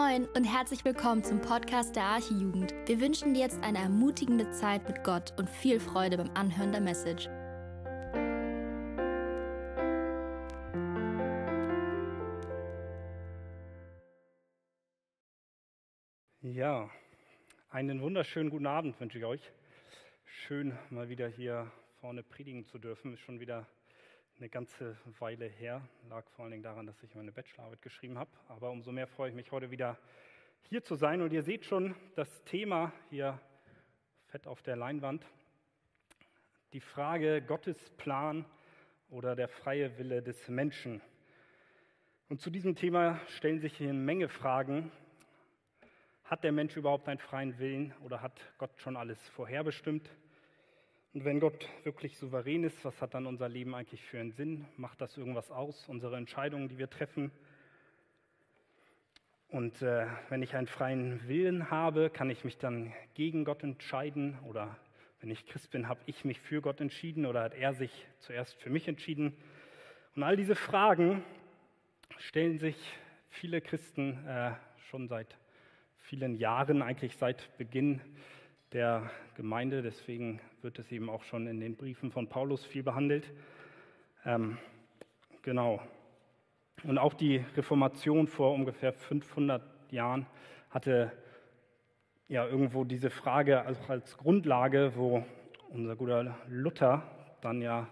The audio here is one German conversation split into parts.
Moin und herzlich willkommen zum Podcast der Archijugend. Wir wünschen dir jetzt eine ermutigende Zeit mit Gott und viel Freude beim Anhören der Message. Ja, einen wunderschönen guten Abend wünsche ich euch. Schön, mal wieder hier vorne predigen zu dürfen. Ist schon wieder eine ganze Weile her. Lag vor allen Dingen daran, dass ich meine Bachelorarbeit geschrieben habe. Aber umso mehr freue ich mich heute wieder hier zu sein. Und ihr seht schon das Thema hier fett auf der Leinwand. Die Frage Gottes Plan oder der freie Wille des Menschen. Und zu diesem Thema stellen sich hier eine Menge Fragen. Hat der Mensch überhaupt einen freien Willen oder hat Gott schon alles vorherbestimmt? Und wenn Gott wirklich souverän ist, was hat dann unser Leben eigentlich für einen Sinn? Macht das irgendwas aus, unsere Entscheidungen, die wir treffen? Und äh, wenn ich einen freien Willen habe, kann ich mich dann gegen Gott entscheiden? Oder wenn ich Christ bin, habe ich mich für Gott entschieden oder hat er sich zuerst für mich entschieden? Und all diese Fragen stellen sich viele Christen äh, schon seit vielen Jahren, eigentlich seit Beginn der Gemeinde. Deswegen wird es eben auch schon in den Briefen von Paulus viel behandelt. Ähm, genau. Und auch die Reformation vor ungefähr 500 Jahren hatte ja irgendwo diese Frage auch als Grundlage, wo unser guter Luther dann ja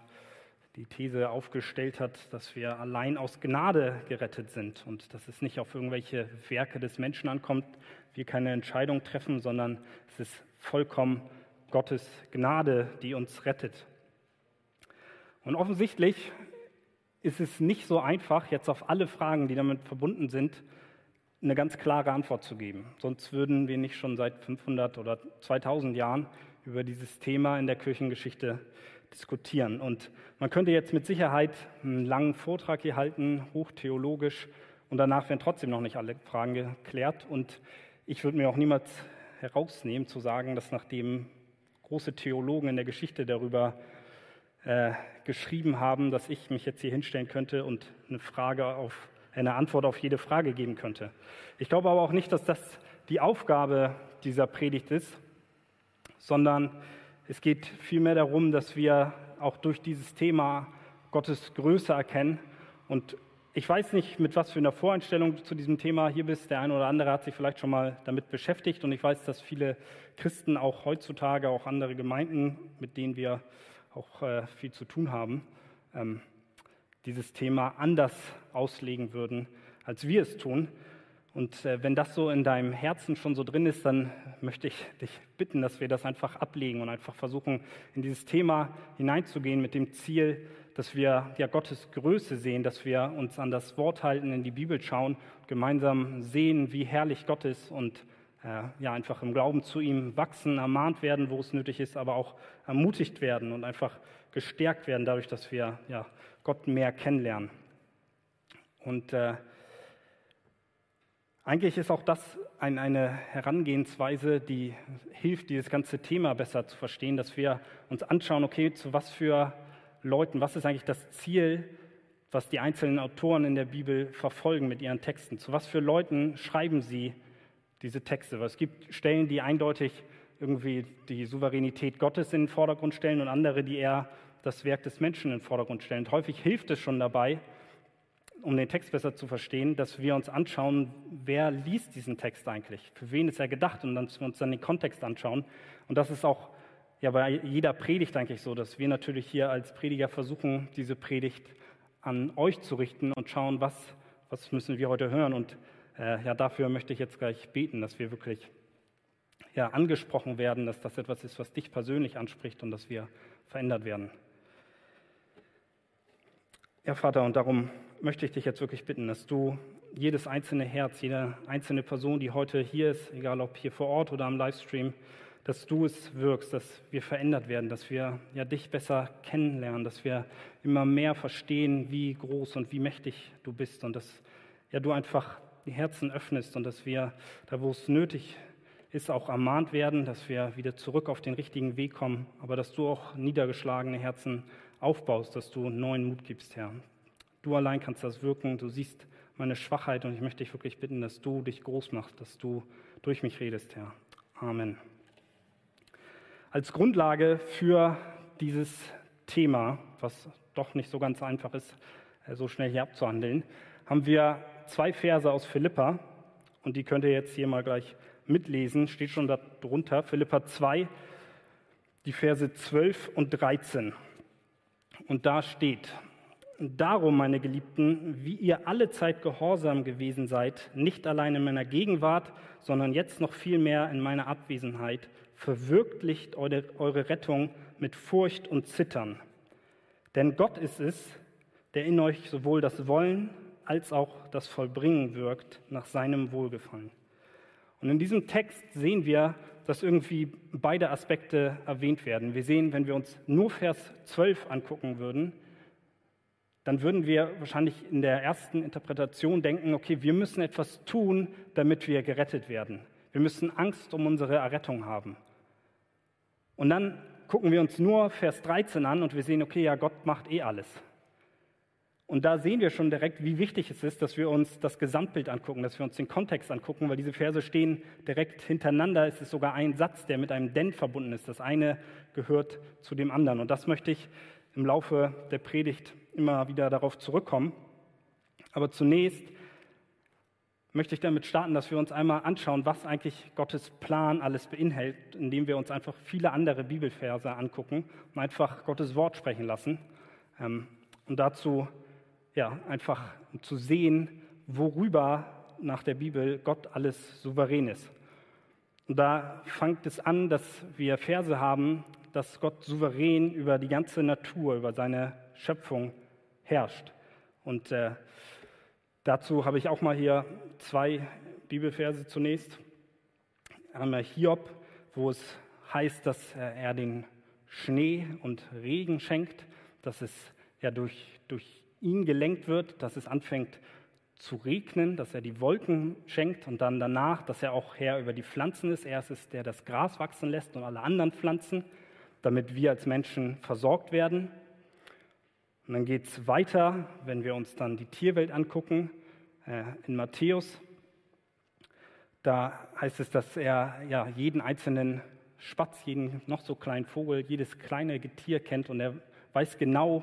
die These aufgestellt hat, dass wir allein aus Gnade gerettet sind und dass es nicht auf irgendwelche Werke des Menschen ankommt, wir keine Entscheidung treffen, sondern es ist vollkommen Gottes Gnade, die uns rettet. Und offensichtlich ist es nicht so einfach, jetzt auf alle Fragen, die damit verbunden sind, eine ganz klare Antwort zu geben. Sonst würden wir nicht schon seit 500 oder 2000 Jahren über dieses Thema in der Kirchengeschichte diskutieren. Und man könnte jetzt mit Sicherheit einen langen Vortrag hier halten, hochtheologisch, und danach werden trotzdem noch nicht alle Fragen geklärt. Und ich würde mir auch niemals herausnehmen, zu sagen, dass nachdem große Theologen in der Geschichte darüber äh, geschrieben haben, dass ich mich jetzt hier hinstellen könnte und eine Frage auf eine Antwort auf jede Frage geben könnte. Ich glaube aber auch nicht, dass das die Aufgabe dieser Predigt ist, sondern es geht vielmehr darum, dass wir auch durch dieses Thema Gottes Größe erkennen und ich weiß nicht, mit was für einer Voreinstellung du zu diesem Thema hier bist. Der eine oder andere hat sich vielleicht schon mal damit beschäftigt. Und ich weiß, dass viele Christen auch heutzutage, auch andere Gemeinden, mit denen wir auch äh, viel zu tun haben, ähm, dieses Thema anders auslegen würden, als wir es tun. Und äh, wenn das so in deinem Herzen schon so drin ist, dann möchte ich dich bitten, dass wir das einfach ablegen und einfach versuchen, in dieses Thema hineinzugehen mit dem Ziel, dass wir ja Gottes Größe sehen, dass wir uns an das Wort halten, in die Bibel schauen, gemeinsam sehen, wie herrlich Gott ist und äh, ja einfach im Glauben zu ihm wachsen, ermahnt werden, wo es nötig ist, aber auch ermutigt werden und einfach gestärkt werden dadurch, dass wir ja Gott mehr kennenlernen. Und äh, eigentlich ist auch das ein, eine Herangehensweise, die hilft, dieses ganze Thema besser zu verstehen, dass wir uns anschauen, okay, zu was für Leuten, was ist eigentlich das Ziel, was die einzelnen Autoren in der Bibel verfolgen mit ihren Texten? Zu was für Leuten schreiben sie diese Texte? Weil es gibt Stellen, die eindeutig irgendwie die Souveränität Gottes in den Vordergrund stellen und andere, die eher das Werk des Menschen in den Vordergrund stellen. Und häufig hilft es schon dabei, um den Text besser zu verstehen, dass wir uns anschauen, wer liest diesen Text eigentlich? Für wen ist er gedacht? Und dass wir uns dann den Kontext anschauen. Und das ist auch ja bei jeder Predigt eigentlich so, dass wir natürlich hier als Prediger versuchen, diese Predigt an euch zu richten und schauen, was, was müssen wir heute hören. Und äh, ja, dafür möchte ich jetzt gleich beten, dass wir wirklich ja, angesprochen werden, dass das etwas ist, was dich persönlich anspricht und dass wir verändert werden. Ja, Vater, und darum möchte ich dich jetzt wirklich bitten, dass du jedes einzelne Herz, jede einzelne Person, die heute hier ist, egal ob hier vor Ort oder am Livestream, dass du es wirkst, dass wir verändert werden, dass wir ja dich besser kennenlernen, dass wir immer mehr verstehen, wie groß und wie mächtig du bist und dass ja du einfach die Herzen öffnest und dass wir da, wo es nötig ist, auch ermahnt werden, dass wir wieder zurück auf den richtigen Weg kommen, aber dass du auch niedergeschlagene Herzen aufbaust, dass du neuen Mut gibst, Herr. Du allein kannst das wirken. Du siehst meine Schwachheit und ich möchte dich wirklich bitten, dass du dich groß machst, dass du durch mich redest, Herr. Amen. Als Grundlage für dieses Thema, was doch nicht so ganz einfach ist, äh, so schnell hier abzuhandeln, haben wir zwei Verse aus Philippa. Und die könnt ihr jetzt hier mal gleich mitlesen, steht schon darunter, Philippa 2, die Verse 12 und 13. Und da steht, Darum, meine Geliebten, wie ihr alle Zeit gehorsam gewesen seid, nicht allein in meiner Gegenwart, sondern jetzt noch viel mehr in meiner Abwesenheit, verwirklicht eure, eure Rettung mit Furcht und Zittern. Denn Gott ist es, der in euch sowohl das Wollen als auch das Vollbringen wirkt nach seinem Wohlgefallen. Und in diesem Text sehen wir, dass irgendwie beide Aspekte erwähnt werden. Wir sehen, wenn wir uns nur Vers 12 angucken würden, dann würden wir wahrscheinlich in der ersten Interpretation denken, okay, wir müssen etwas tun, damit wir gerettet werden. Wir müssen Angst um unsere Errettung haben. Und dann gucken wir uns nur Vers 13 an und wir sehen, okay, ja, Gott macht eh alles. Und da sehen wir schon direkt, wie wichtig es ist, dass wir uns das Gesamtbild angucken, dass wir uns den Kontext angucken, weil diese Verse stehen direkt hintereinander. Es ist sogar ein Satz, der mit einem denn verbunden ist. Das eine gehört zu dem anderen. Und das möchte ich im Laufe der Predigt immer wieder darauf zurückkommen. Aber zunächst möchte ich damit starten, dass wir uns einmal anschauen, was eigentlich Gottes Plan alles beinhaltet, indem wir uns einfach viele andere Bibelverse angucken und einfach Gottes Wort sprechen lassen. Ähm, und dazu ja, einfach zu sehen, worüber nach der Bibel Gott alles souverän ist. Und da fängt es an, dass wir Verse haben, dass Gott souverän über die ganze Natur, über seine Schöpfung herrscht. Und äh, dazu habe ich auch mal hier zwei Bibelverse zunächst. Einmal Hiob, wo es heißt, dass er den Schnee und Regen schenkt, dass es ja durch, durch ihn gelenkt wird, dass es anfängt zu regnen, dass er die Wolken schenkt und dann danach, dass er auch Herr über die Pflanzen ist. Er ist es, der das Gras wachsen lässt und alle anderen Pflanzen, damit wir als Menschen versorgt werden. Und dann geht es weiter, wenn wir uns dann die Tierwelt angucken, äh, in Matthäus. Da heißt es, dass er ja, jeden einzelnen Spatz, jeden noch so kleinen Vogel, jedes kleine Getier kennt und er weiß genau,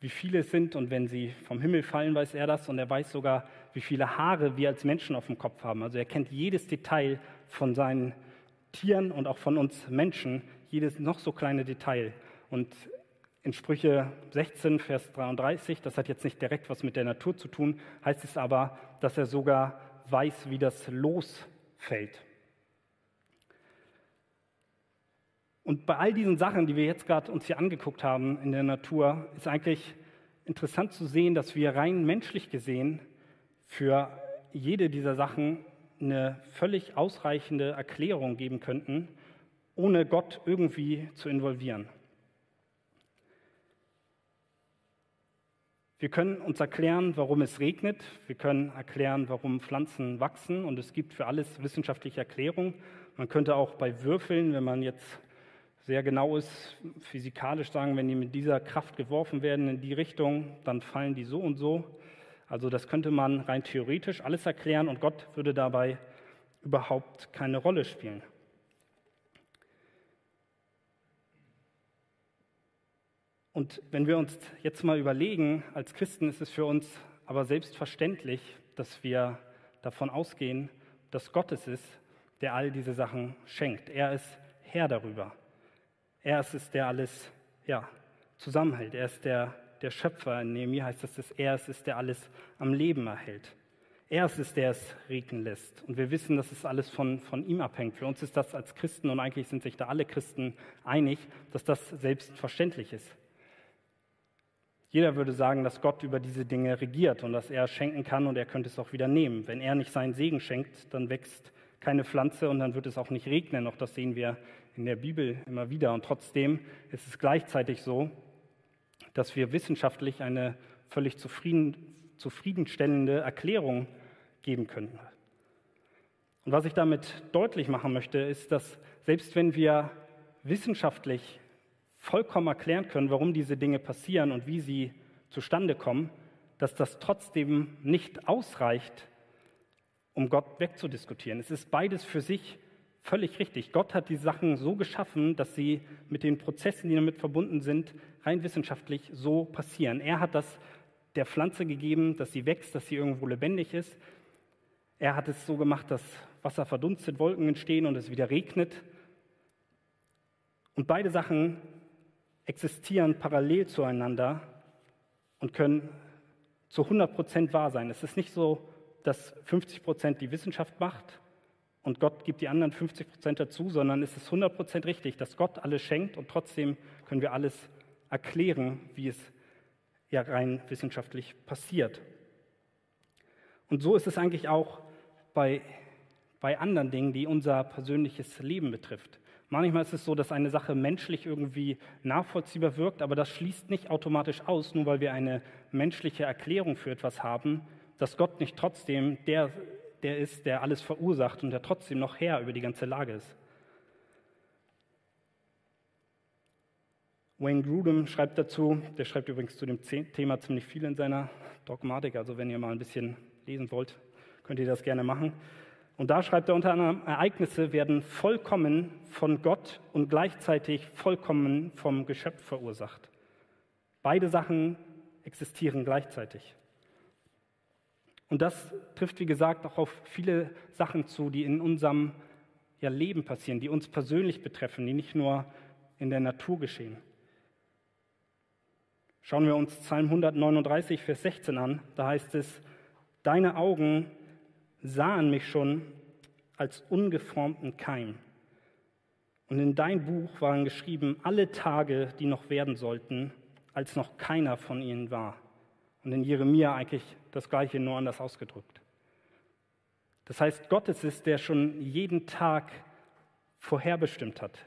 wie viele es sind und wenn sie vom Himmel fallen, weiß er das und er weiß sogar, wie viele Haare wir als Menschen auf dem Kopf haben. Also er kennt jedes Detail von seinen Tieren und auch von uns Menschen, jedes noch so kleine Detail. Und in Sprüche 16, Vers 33, das hat jetzt nicht direkt was mit der Natur zu tun, heißt es aber, dass er sogar weiß, wie das Los fällt. Und bei all diesen Sachen, die wir jetzt gerade uns hier angeguckt haben in der Natur, ist eigentlich interessant zu sehen, dass wir rein menschlich gesehen für jede dieser Sachen eine völlig ausreichende Erklärung geben könnten, ohne Gott irgendwie zu involvieren. Wir können uns erklären, warum es regnet. Wir können erklären, warum Pflanzen wachsen. Und es gibt für alles wissenschaftliche Erklärungen. Man könnte auch bei Würfeln, wenn man jetzt sehr genau ist, physikalisch sagen, wenn die mit dieser Kraft geworfen werden in die Richtung, dann fallen die so und so. Also das könnte man rein theoretisch alles erklären und Gott würde dabei überhaupt keine Rolle spielen. Und wenn wir uns jetzt mal überlegen, als Christen ist es für uns aber selbstverständlich, dass wir davon ausgehen, dass Gott es ist, der all diese Sachen schenkt. Er ist Herr darüber. Er ist es, der alles ja, zusammenhält. Er ist der, der Schöpfer. In Nehemiah heißt es, dass er es ist, der alles am Leben erhält. Er ist es, der es regnen lässt. Und wir wissen, dass es alles von, von ihm abhängt. Für uns ist das als Christen, und eigentlich sind sich da alle Christen einig, dass das selbstverständlich ist. Jeder würde sagen, dass Gott über diese Dinge regiert und dass er schenken kann und er könnte es auch wieder nehmen. Wenn er nicht seinen Segen schenkt, dann wächst keine Pflanze und dann wird es auch nicht regnen. Auch das sehen wir in der Bibel immer wieder. Und trotzdem ist es gleichzeitig so, dass wir wissenschaftlich eine völlig zufrieden, zufriedenstellende Erklärung geben könnten. Und was ich damit deutlich machen möchte, ist, dass selbst wenn wir wissenschaftlich vollkommen erklären können, warum diese Dinge passieren und wie sie zustande kommen, dass das trotzdem nicht ausreicht, um Gott wegzudiskutieren. Es ist beides für sich völlig richtig. Gott hat die Sachen so geschaffen, dass sie mit den Prozessen, die damit verbunden sind, rein wissenschaftlich so passieren. Er hat das der Pflanze gegeben, dass sie wächst, dass sie irgendwo lebendig ist. Er hat es so gemacht, dass Wasser verdunstet, Wolken entstehen und es wieder regnet. Und beide Sachen existieren parallel zueinander und können zu 100 Prozent wahr sein. Es ist nicht so, dass 50 Prozent die Wissenschaft macht und Gott gibt die anderen 50 Prozent dazu, sondern es ist 100 Prozent richtig, dass Gott alles schenkt und trotzdem können wir alles erklären, wie es ja rein wissenschaftlich passiert. Und so ist es eigentlich auch bei, bei anderen Dingen, die unser persönliches Leben betrifft. Manchmal ist es so, dass eine Sache menschlich irgendwie nachvollziehbar wirkt, aber das schließt nicht automatisch aus, nur weil wir eine menschliche Erklärung für etwas haben, dass Gott nicht trotzdem der, der ist, der alles verursacht und der trotzdem noch Herr über die ganze Lage ist. Wayne Grudem schreibt dazu, der schreibt übrigens zu dem Thema ziemlich viel in seiner Dogmatik, also wenn ihr mal ein bisschen lesen wollt, könnt ihr das gerne machen. Und da schreibt er unter anderem, Ereignisse werden vollkommen von Gott und gleichzeitig vollkommen vom Geschöpf verursacht. Beide Sachen existieren gleichzeitig. Und das trifft, wie gesagt, auch auf viele Sachen zu, die in unserem ja, Leben passieren, die uns persönlich betreffen, die nicht nur in der Natur geschehen. Schauen wir uns Psalm 139, Vers 16 an. Da heißt es, Deine Augen sahen mich schon als ungeformten Keim. Und in dein Buch waren geschrieben alle Tage, die noch werden sollten, als noch keiner von ihnen war. Und in Jeremia eigentlich das Gleiche, nur anders ausgedrückt. Das heißt, Gott ist es, der schon jeden Tag vorherbestimmt hat.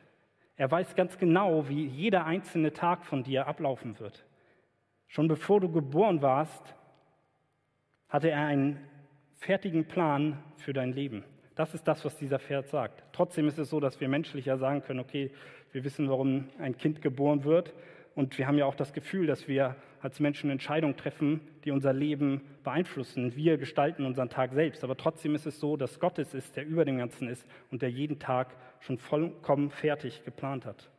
Er weiß ganz genau, wie jeder einzelne Tag von dir ablaufen wird. Schon bevor du geboren warst, hatte er einen fertigen Plan für dein Leben. Das ist das, was dieser Vers sagt. Trotzdem ist es so, dass wir menschlich ja sagen können, okay, wir wissen, warum ein Kind geboren wird. Und wir haben ja auch das Gefühl, dass wir als Menschen Entscheidungen treffen, die unser Leben beeinflussen. Wir gestalten unseren Tag selbst. Aber trotzdem ist es so, dass Gott es ist, der über dem Ganzen ist und der jeden Tag schon vollkommen fertig geplant hat.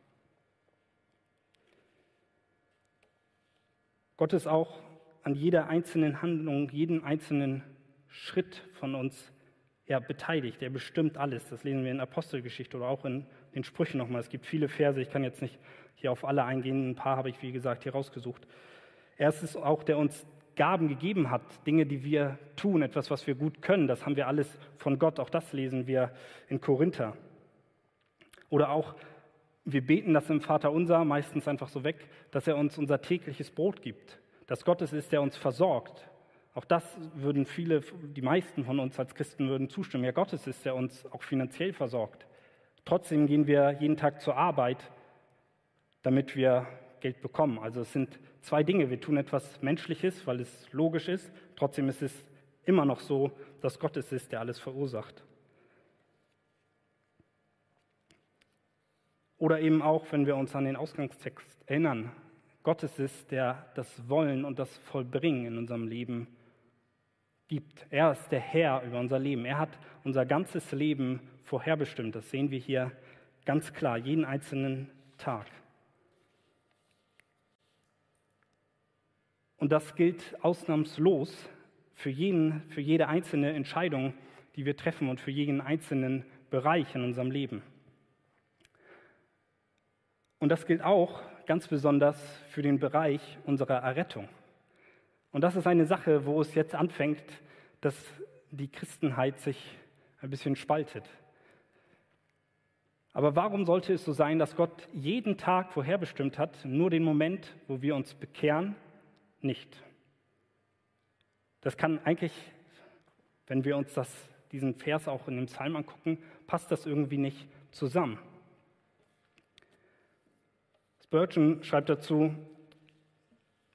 Gott ist auch an jeder einzelnen Handlung, jeden einzelnen Schritt von uns ja, beteiligt. Er bestimmt alles. Das lesen wir in Apostelgeschichte oder auch in den Sprüchen nochmal. Es gibt viele Verse, ich kann jetzt nicht hier auf alle eingehen. Ein paar habe ich, wie gesagt, hier rausgesucht. Er ist es auch, der uns Gaben gegeben hat, Dinge, die wir tun, etwas, was wir gut können. Das haben wir alles von Gott. Auch das lesen wir in Korinther. Oder auch, wir beten das im Vater unser meistens einfach so weg, dass er uns unser tägliches Brot gibt dass Gott es ist, der uns versorgt. Auch das würden viele, die meisten von uns als Christen würden zustimmen. Ja, Gott es ist, der uns auch finanziell versorgt. Trotzdem gehen wir jeden Tag zur Arbeit, damit wir Geld bekommen. Also es sind zwei Dinge. Wir tun etwas Menschliches, weil es logisch ist. Trotzdem ist es immer noch so, dass Gott es ist, der alles verursacht. Oder eben auch, wenn wir uns an den Ausgangstext erinnern, Gott ist der das Wollen und das Vollbringen in unserem Leben gibt. Er ist der Herr über unser Leben. Er hat unser ganzes Leben vorherbestimmt. Das sehen wir hier ganz klar, jeden einzelnen Tag. Und das gilt ausnahmslos für, jeden, für jede einzelne Entscheidung, die wir treffen und für jeden einzelnen Bereich in unserem Leben. Und das gilt auch ganz besonders für den Bereich unserer Errettung. Und das ist eine Sache, wo es jetzt anfängt, dass die Christenheit sich ein bisschen spaltet. Aber warum sollte es so sein, dass Gott jeden Tag vorherbestimmt hat, nur den Moment, wo wir uns bekehren, nicht? Das kann eigentlich, wenn wir uns das, diesen Vers auch in dem Psalm angucken, passt das irgendwie nicht zusammen. Spurgeon schreibt dazu,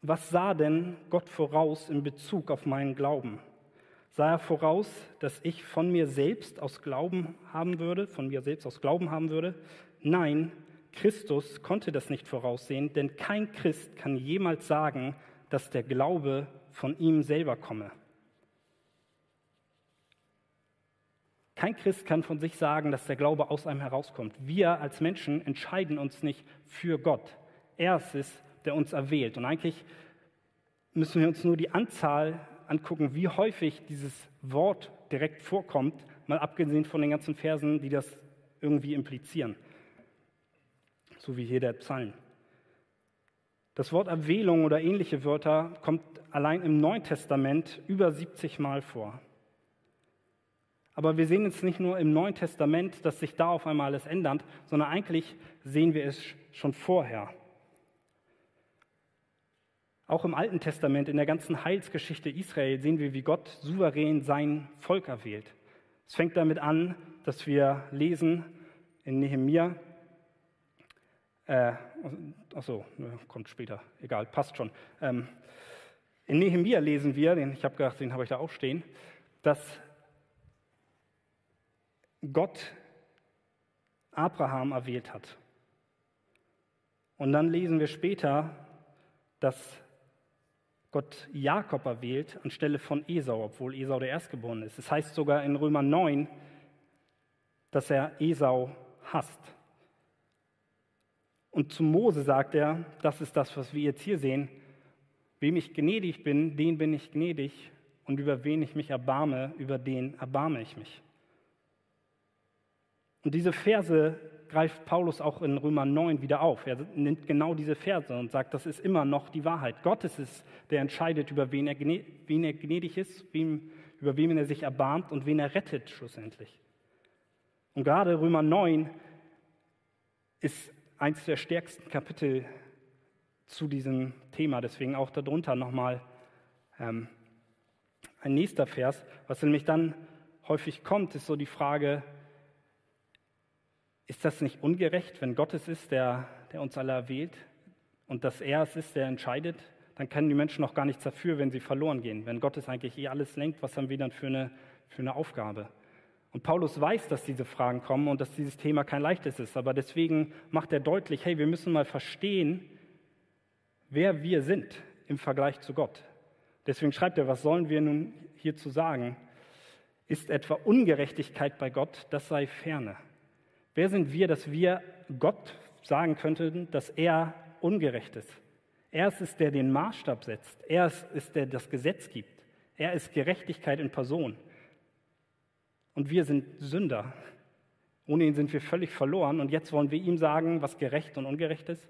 was sah denn Gott voraus in Bezug auf meinen Glauben? Sah er voraus, dass ich von mir selbst aus Glauben haben würde, von mir selbst aus Glauben haben würde? Nein, Christus konnte das nicht voraussehen, denn kein Christ kann jemals sagen, dass der Glaube von ihm selber komme. Kein Christ kann von sich sagen, dass der Glaube aus einem herauskommt. Wir als Menschen entscheiden uns nicht für Gott. Er ist es, der uns erwählt. Und eigentlich müssen wir uns nur die Anzahl angucken, wie häufig dieses Wort direkt vorkommt, mal abgesehen von den ganzen Versen, die das irgendwie implizieren. So wie hier der Psalm. Das Wort Erwählung oder ähnliche Wörter kommt allein im Neuen Testament über 70 Mal vor. Aber wir sehen es nicht nur im Neuen Testament, dass sich da auf einmal alles ändert, sondern eigentlich sehen wir es schon vorher. Auch im Alten Testament, in der ganzen Heilsgeschichte Israel, sehen wir, wie Gott souverän sein Volk erwählt. Es fängt damit an, dass wir lesen in Nehemia, äh, achso, kommt später, egal, passt schon. Ähm, in Nehemia lesen wir, den, ich habe gedacht, den habe ich da auch stehen, dass Gott Abraham erwählt hat. Und dann lesen wir später, dass Gott Jakob erwählt anstelle von Esau, obwohl Esau der Erstgeborene ist. Es das heißt sogar in Römer 9, dass er Esau hasst. Und zu Mose sagt er, das ist das, was wir jetzt hier sehen, wem ich gnädig bin, den bin ich gnädig, und über wen ich mich erbarme, über den erbarme ich mich. Und diese Verse greift Paulus auch in Römer 9 wieder auf. Er nimmt genau diese Verse und sagt, das ist immer noch die Wahrheit. Gott ist es, der entscheidet, über wen er, wen er gnädig ist, wem, über wen er sich erbarmt und wen er rettet schlussendlich. Und gerade Römer 9 ist eines der stärksten Kapitel zu diesem Thema. Deswegen auch darunter nochmal ähm, ein nächster Vers. Was nämlich dann häufig kommt, ist so die Frage, ist das nicht ungerecht, wenn Gott es ist, der, der uns alle erwählt und dass er es ist, der entscheidet? Dann können die Menschen noch gar nichts dafür, wenn sie verloren gehen. Wenn Gott es eigentlich eh alles lenkt, was haben wir dann für eine, für eine Aufgabe? Und Paulus weiß, dass diese Fragen kommen und dass dieses Thema kein leichtes ist. Aber deswegen macht er deutlich, hey, wir müssen mal verstehen, wer wir sind im Vergleich zu Gott. Deswegen schreibt er, was sollen wir nun hierzu sagen? Ist etwa Ungerechtigkeit bei Gott, das sei ferne. Wer sind wir, dass wir Gott sagen könnten, dass er ungerecht ist? Er ist es, der den Maßstab setzt. Er ist es, der das Gesetz gibt. Er ist Gerechtigkeit in Person. Und wir sind Sünder. Ohne ihn sind wir völlig verloren. Und jetzt wollen wir ihm sagen, was gerecht und ungerecht ist.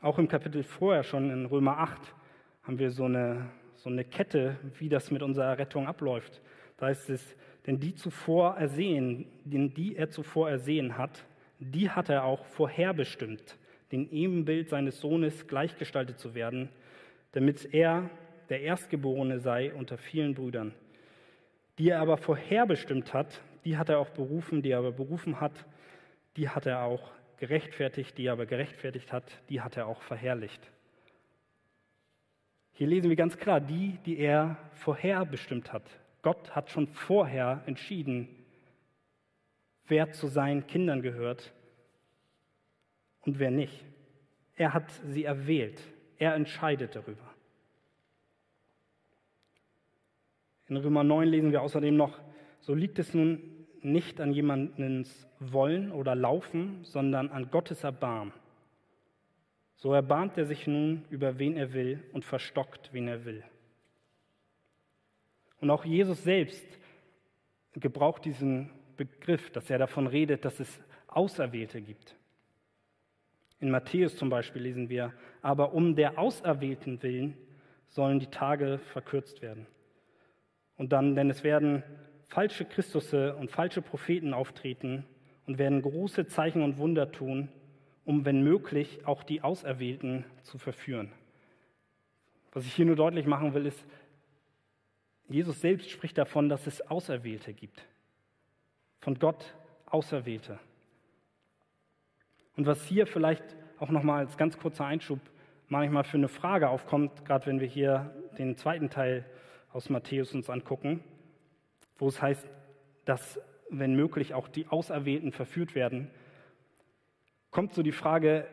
Auch im Kapitel vorher schon in Römer 8 haben wir so eine, so eine Kette, wie das mit unserer Rettung abläuft. Da heißt es, denn die zuvor ersehen, den die er zuvor ersehen hat, die hat er auch vorherbestimmt, dem Ebenbild seines Sohnes gleichgestaltet zu werden, damit er der Erstgeborene sei unter vielen Brüdern. Die er aber vorherbestimmt hat, die hat er auch berufen, die er aber berufen hat, die hat er auch gerechtfertigt, die er aber gerechtfertigt hat, die hat er auch verherrlicht. Hier lesen wir ganz klar, die, die er vorherbestimmt hat, Gott hat schon vorher entschieden, wer zu seinen Kindern gehört und wer nicht. Er hat sie erwählt. Er entscheidet darüber. In Römer 9 lesen wir außerdem noch, so liegt es nun nicht an jemandens Wollen oder Laufen, sondern an Gottes Erbarm. So erbarmt er sich nun über wen er will und verstockt, wen er will. Und auch Jesus selbst gebraucht diesen Begriff, dass er davon redet, dass es Auserwählte gibt. In Matthäus zum Beispiel lesen wir, aber um der Auserwählten willen sollen die Tage verkürzt werden. Und dann, denn es werden falsche Christusse und falsche Propheten auftreten und werden große Zeichen und Wunder tun, um, wenn möglich, auch die Auserwählten zu verführen. Was ich hier nur deutlich machen will, ist, Jesus selbst spricht davon, dass es Auserwählte gibt. Von Gott Auserwählte. Und was hier vielleicht auch nochmal als ganz kurzer Einschub manchmal für eine Frage aufkommt, gerade wenn wir hier den zweiten Teil aus Matthäus uns angucken, wo es heißt, dass wenn möglich auch die Auserwählten verführt werden, kommt so die Frage,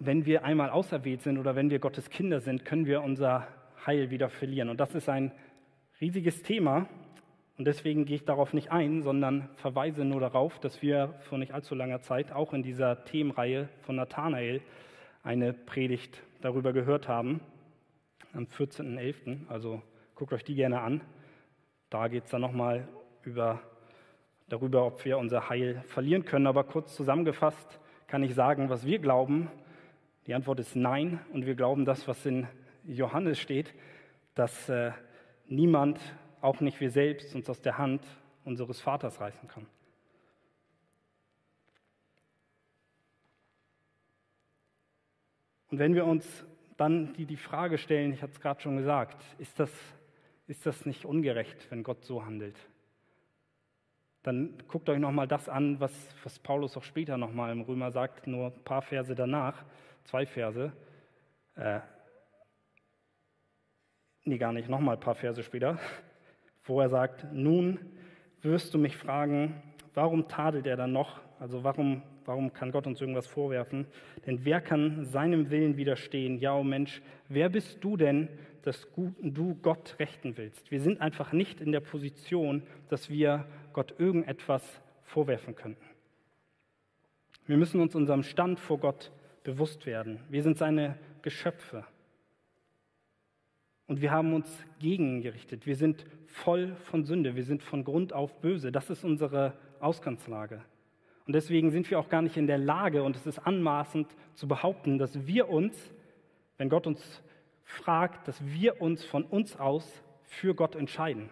wenn wir einmal auserwählt sind oder wenn wir Gottes Kinder sind, können wir unser Heil wieder verlieren. Und das ist ein riesiges Thema. Und deswegen gehe ich darauf nicht ein, sondern verweise nur darauf, dass wir vor nicht allzu langer Zeit auch in dieser Themenreihe von Nathanael eine Predigt darüber gehört haben, am 14.11. Also guckt euch die gerne an. Da geht es dann nochmal über, darüber, ob wir unser Heil verlieren können. Aber kurz zusammengefasst kann ich sagen, was wir glauben, die Antwort ist nein. Und wir glauben das, was in Johannes steht, dass äh, niemand, auch nicht wir selbst, uns aus der Hand unseres Vaters reißen kann. Und wenn wir uns dann die, die Frage stellen, ich hatte es gerade schon gesagt, ist das, ist das nicht ungerecht, wenn Gott so handelt? Dann guckt euch nochmal das an, was, was Paulus auch später nochmal im Römer sagt, nur ein paar Verse danach zwei Verse. Äh, nee, gar nicht, nochmal ein paar Verse später, wo er sagt, nun wirst du mich fragen, warum tadelt er dann noch? Also warum, warum kann Gott uns irgendwas vorwerfen? Denn wer kann seinem Willen widerstehen? Ja, oh Mensch, wer bist du denn, dass du Gott rechten willst? Wir sind einfach nicht in der Position, dass wir Gott irgendetwas vorwerfen könnten. Wir müssen uns unserem Stand vor Gott bewusst werden. Wir sind seine Geschöpfe. Und wir haben uns gegen gerichtet. Wir sind voll von Sünde. Wir sind von Grund auf böse. Das ist unsere Ausgangslage. Und deswegen sind wir auch gar nicht in der Lage, und es ist anmaßend zu behaupten, dass wir uns, wenn Gott uns fragt, dass wir uns von uns aus für Gott entscheiden.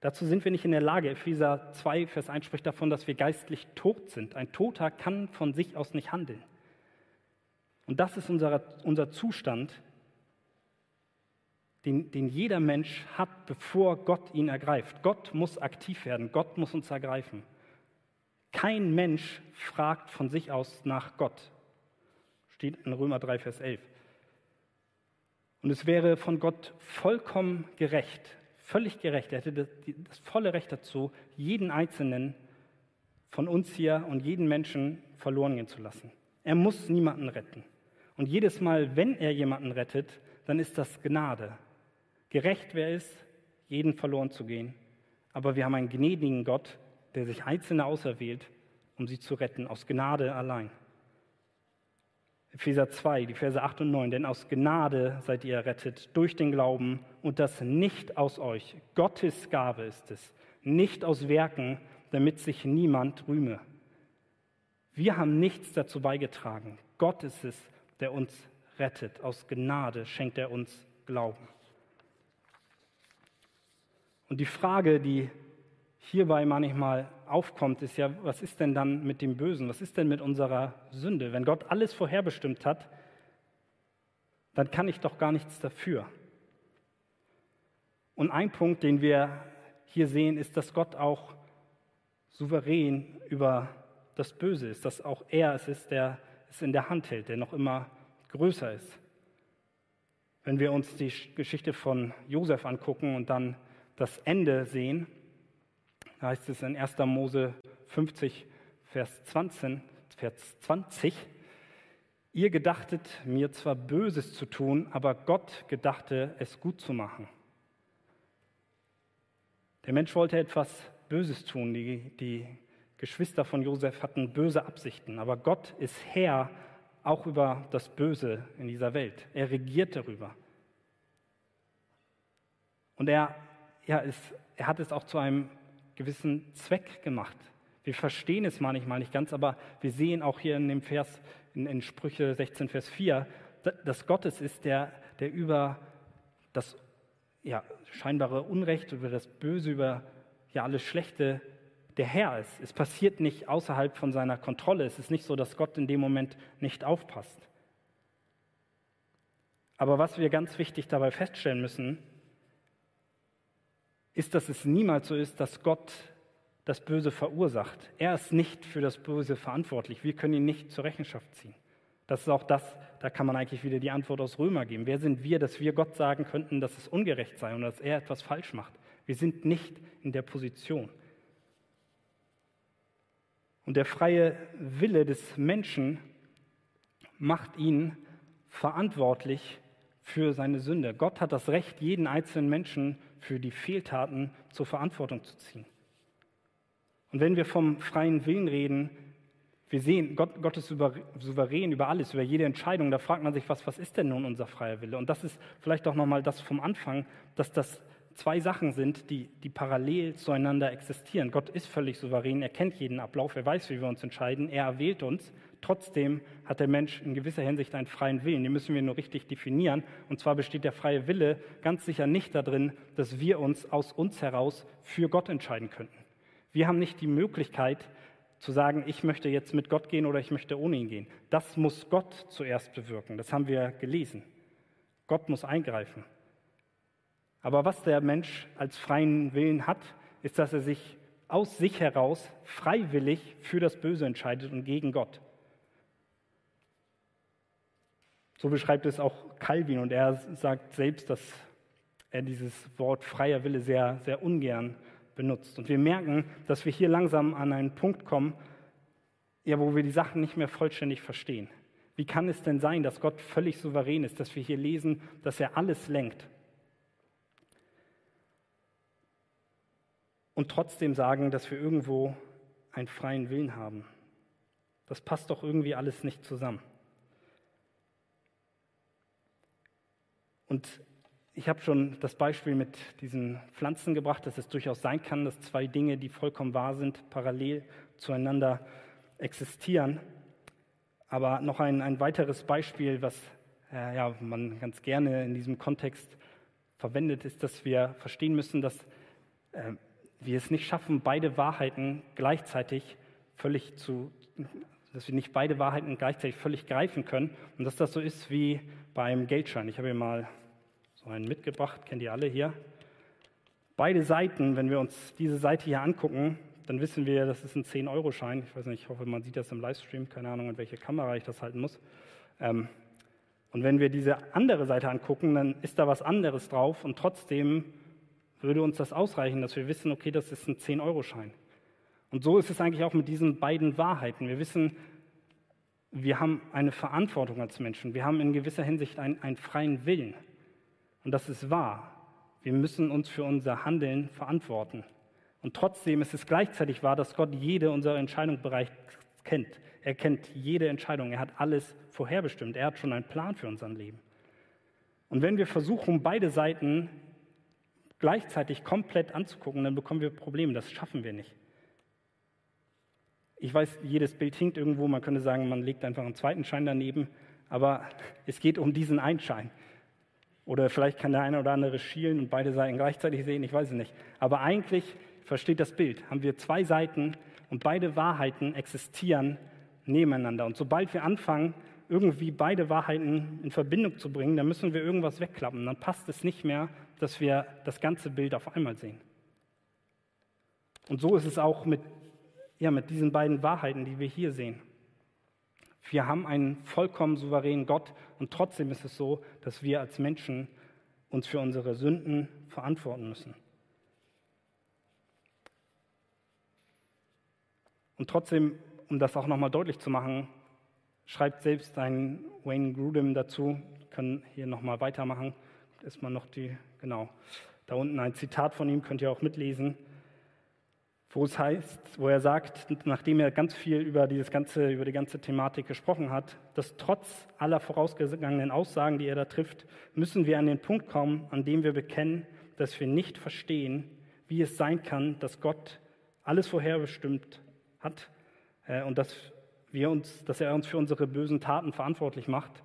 Dazu sind wir nicht in der Lage. Epheser 2, Vers 1 spricht davon, dass wir geistlich tot sind. Ein Toter kann von sich aus nicht handeln. Und das ist unser, unser Zustand, den, den jeder Mensch hat, bevor Gott ihn ergreift. Gott muss aktiv werden, Gott muss uns ergreifen. Kein Mensch fragt von sich aus nach Gott. Steht in Römer 3, Vers 11. Und es wäre von Gott vollkommen gerecht, völlig gerecht. Er hätte das, das volle Recht dazu, jeden Einzelnen von uns hier und jeden Menschen verloren gehen zu lassen. Er muss niemanden retten. Und jedes Mal, wenn er jemanden rettet, dann ist das Gnade. Gerecht wäre es, jeden verloren zu gehen. Aber wir haben einen gnädigen Gott, der sich Einzelne auserwählt, um sie zu retten, aus Gnade allein. Epheser 2, die Verse 8 und 9. Denn aus Gnade seid ihr errettet durch den Glauben und das nicht aus euch. Gottes Gabe ist es, nicht aus Werken, damit sich niemand rühme. Wir haben nichts dazu beigetragen. Gott ist es, der uns rettet. Aus Gnade schenkt er uns Glauben. Und die Frage, die hierbei manchmal aufkommt, ist ja, was ist denn dann mit dem Bösen? Was ist denn mit unserer Sünde? Wenn Gott alles vorherbestimmt hat, dann kann ich doch gar nichts dafür. Und ein Punkt, den wir hier sehen, ist, dass Gott auch souverän über das Böse ist, dass auch er es ist, der es in der Hand hält, der noch immer größer ist. Wenn wir uns die Geschichte von Josef angucken und dann das Ende sehen, da heißt es in 1. Mose 50, Vers 20, Vers 20, ihr gedachtet mir zwar Böses zu tun, aber Gott gedachte es gut zu machen. Der Mensch wollte etwas Böses tun. Die, die Geschwister von Josef hatten böse Absichten, aber Gott ist Herr auch über das Böse in dieser Welt. Er regiert darüber. Und er, ja, ist, er hat es auch zu einem gewissen Zweck gemacht. Wir verstehen es manchmal nicht ganz, aber wir sehen auch hier in dem Vers, in, in Sprüche 16, Vers 4, dass Gott es ist, der, der über das ja, scheinbare Unrecht, über das Böse, über ja, alles Schlechte der Herr ist. Es passiert nicht außerhalb von seiner Kontrolle. Es ist nicht so, dass Gott in dem Moment nicht aufpasst. Aber was wir ganz wichtig dabei feststellen müssen, ist, dass es niemals so ist, dass Gott das Böse verursacht. Er ist nicht für das Böse verantwortlich. Wir können ihn nicht zur Rechenschaft ziehen. Das ist auch das, da kann man eigentlich wieder die Antwort aus Römer geben. Wer sind wir, dass wir Gott sagen könnten, dass es ungerecht sei und dass er etwas falsch macht? Wir sind nicht in der Position. Und der freie Wille des Menschen macht ihn verantwortlich für seine Sünde. Gott hat das Recht, jeden einzelnen Menschen für die Fehltaten zur Verantwortung zu ziehen. Und wenn wir vom freien Willen reden, wir sehen, Gott, Gott ist souverän über alles, über jede Entscheidung. Da fragt man sich, was, was ist denn nun unser freier Wille? Und das ist vielleicht auch nochmal das vom Anfang, dass das zwei Sachen sind, die, die parallel zueinander existieren. Gott ist völlig souverän, er kennt jeden Ablauf, er weiß, wie wir uns entscheiden, er erwählt uns. Trotzdem hat der Mensch in gewisser Hinsicht einen freien Willen. Den müssen wir nur richtig definieren. Und zwar besteht der freie Wille ganz sicher nicht darin, dass wir uns aus uns heraus für Gott entscheiden könnten. Wir haben nicht die Möglichkeit zu sagen, ich möchte jetzt mit Gott gehen oder ich möchte ohne ihn gehen. Das muss Gott zuerst bewirken. Das haben wir gelesen. Gott muss eingreifen. Aber was der Mensch als freien Willen hat, ist, dass er sich aus sich heraus freiwillig für das Böse entscheidet und gegen Gott. So beschreibt es auch Calvin und er sagt selbst, dass er dieses Wort freier Wille sehr, sehr ungern benutzt. Und wir merken, dass wir hier langsam an einen Punkt kommen, ja, wo wir die Sachen nicht mehr vollständig verstehen. Wie kann es denn sein, dass Gott völlig souverän ist, dass wir hier lesen, dass er alles lenkt? Und trotzdem sagen, dass wir irgendwo einen freien Willen haben. Das passt doch irgendwie alles nicht zusammen. Und ich habe schon das Beispiel mit diesen Pflanzen gebracht, dass es durchaus sein kann, dass zwei Dinge, die vollkommen wahr sind, parallel zueinander existieren. Aber noch ein, ein weiteres Beispiel, was äh, ja, man ganz gerne in diesem Kontext verwendet, ist, dass wir verstehen müssen, dass äh, wir es nicht schaffen, beide Wahrheiten gleichzeitig völlig zu, dass wir nicht beide Wahrheiten gleichzeitig völlig greifen können und dass das so ist wie beim Geldschein. Ich habe hier mal so einen mitgebracht, kennt ihr alle hier. Beide Seiten, wenn wir uns diese Seite hier angucken, dann wissen wir, das ist ein 10-Euro-Schein. Ich weiß nicht, ich hoffe, man sieht das im Livestream, keine Ahnung, in welche Kamera ich das halten muss. Ähm, und wenn wir diese andere Seite angucken, dann ist da was anderes drauf und trotzdem würde uns das ausreichen, dass wir wissen, okay, das ist ein 10-Euro-Schein. Und so ist es eigentlich auch mit diesen beiden Wahrheiten. Wir wissen, wir haben eine Verantwortung als Menschen. Wir haben in gewisser Hinsicht einen, einen freien Willen. Und das ist wahr. Wir müssen uns für unser Handeln verantworten. Und trotzdem ist es gleichzeitig wahr, dass Gott jede unserer Entscheidungen bereits kennt. Er kennt jede Entscheidung. Er hat alles vorherbestimmt. Er hat schon einen Plan für unser Leben. Und wenn wir versuchen, beide Seiten gleichzeitig komplett anzugucken, dann bekommen wir Probleme. Das schaffen wir nicht. Ich weiß, jedes Bild hinkt irgendwo. Man könnte sagen, man legt einfach einen zweiten Schein daneben. Aber es geht um diesen einen Schein. Oder vielleicht kann der eine oder andere schielen und beide Seiten gleichzeitig sehen, ich weiß es nicht. Aber eigentlich versteht das Bild, haben wir zwei Seiten und beide Wahrheiten existieren nebeneinander. Und sobald wir anfangen, irgendwie beide Wahrheiten in Verbindung zu bringen, dann müssen wir irgendwas wegklappen. Dann passt es nicht mehr, dass wir das ganze Bild auf einmal sehen. Und so ist es auch mit, ja, mit diesen beiden Wahrheiten, die wir hier sehen. Wir haben einen vollkommen souveränen Gott und trotzdem ist es so, dass wir als Menschen uns für unsere Sünden verantworten müssen. Und trotzdem, um das auch nochmal deutlich zu machen, schreibt selbst ein Wayne Grudem dazu, ich kann hier nochmal weitermachen, erstmal noch die, genau, da unten ein Zitat von ihm, könnt ihr auch mitlesen wo es heißt, wo er sagt, nachdem er ganz viel über dieses ganze, über die ganze Thematik gesprochen hat, dass trotz aller vorausgegangenen Aussagen, die er da trifft, müssen wir an den Punkt kommen, an dem wir bekennen, dass wir nicht verstehen, wie es sein kann, dass Gott alles vorherbestimmt hat äh, und dass wir uns, dass er uns für unsere bösen Taten verantwortlich macht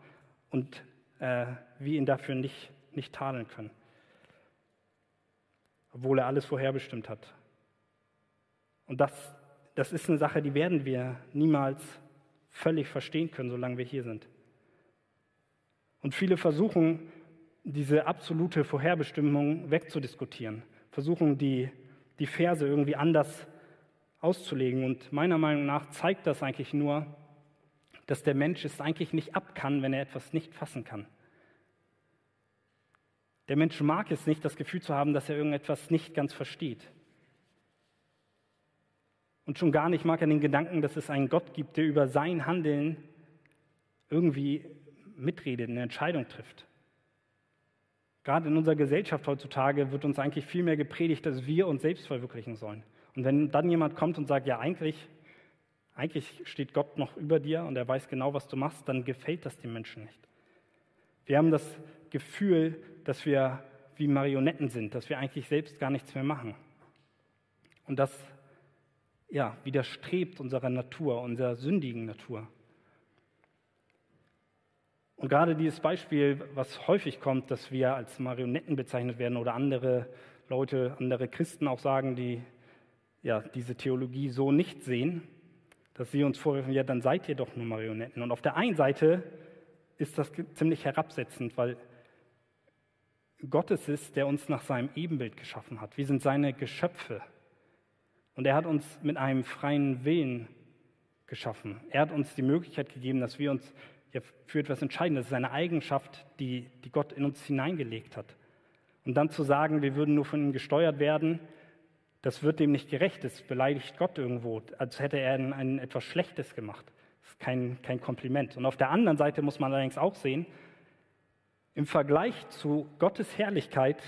und äh, wir ihn dafür nicht, nicht tadeln können, obwohl er alles vorherbestimmt hat. Und das, das ist eine Sache, die werden wir niemals völlig verstehen können, solange wir hier sind. Und viele versuchen, diese absolute Vorherbestimmung wegzudiskutieren, versuchen, die, die Verse irgendwie anders auszulegen. Und meiner Meinung nach zeigt das eigentlich nur, dass der Mensch es eigentlich nicht ab kann, wenn er etwas nicht fassen kann. Der Mensch mag es nicht, das Gefühl zu haben, dass er irgendetwas nicht ganz versteht. Und schon gar nicht mag er den Gedanken, dass es einen Gott gibt, der über sein Handeln irgendwie mitredet, eine Entscheidung trifft. Gerade in unserer Gesellschaft heutzutage wird uns eigentlich viel mehr gepredigt, dass wir uns selbst verwirklichen sollen. Und wenn dann jemand kommt und sagt, ja, eigentlich, eigentlich steht Gott noch über dir und er weiß genau, was du machst, dann gefällt das den Menschen nicht. Wir haben das Gefühl, dass wir wie Marionetten sind, dass wir eigentlich selbst gar nichts mehr machen. Und das ja, widerstrebt unserer Natur, unserer sündigen Natur. Und gerade dieses Beispiel, was häufig kommt, dass wir als Marionetten bezeichnet werden oder andere Leute, andere Christen auch sagen, die ja, diese Theologie so nicht sehen, dass sie uns vorwerfen, ja, dann seid ihr doch nur Marionetten. Und auf der einen Seite ist das ziemlich herabsetzend, weil Gott es ist, der uns nach seinem Ebenbild geschaffen hat. Wir sind seine Geschöpfe. Und er hat uns mit einem freien Willen geschaffen. Er hat uns die Möglichkeit gegeben, dass wir uns für etwas entscheiden. Das ist eine Eigenschaft, die, die Gott in uns hineingelegt hat. Und dann zu sagen, wir würden nur von ihm gesteuert werden, das wird dem nicht gerecht. Das beleidigt Gott irgendwo, als hätte er ein, ein etwas Schlechtes gemacht. Das ist kein, kein Kompliment. Und auf der anderen Seite muss man allerdings auch sehen, im Vergleich zu Gottes Herrlichkeit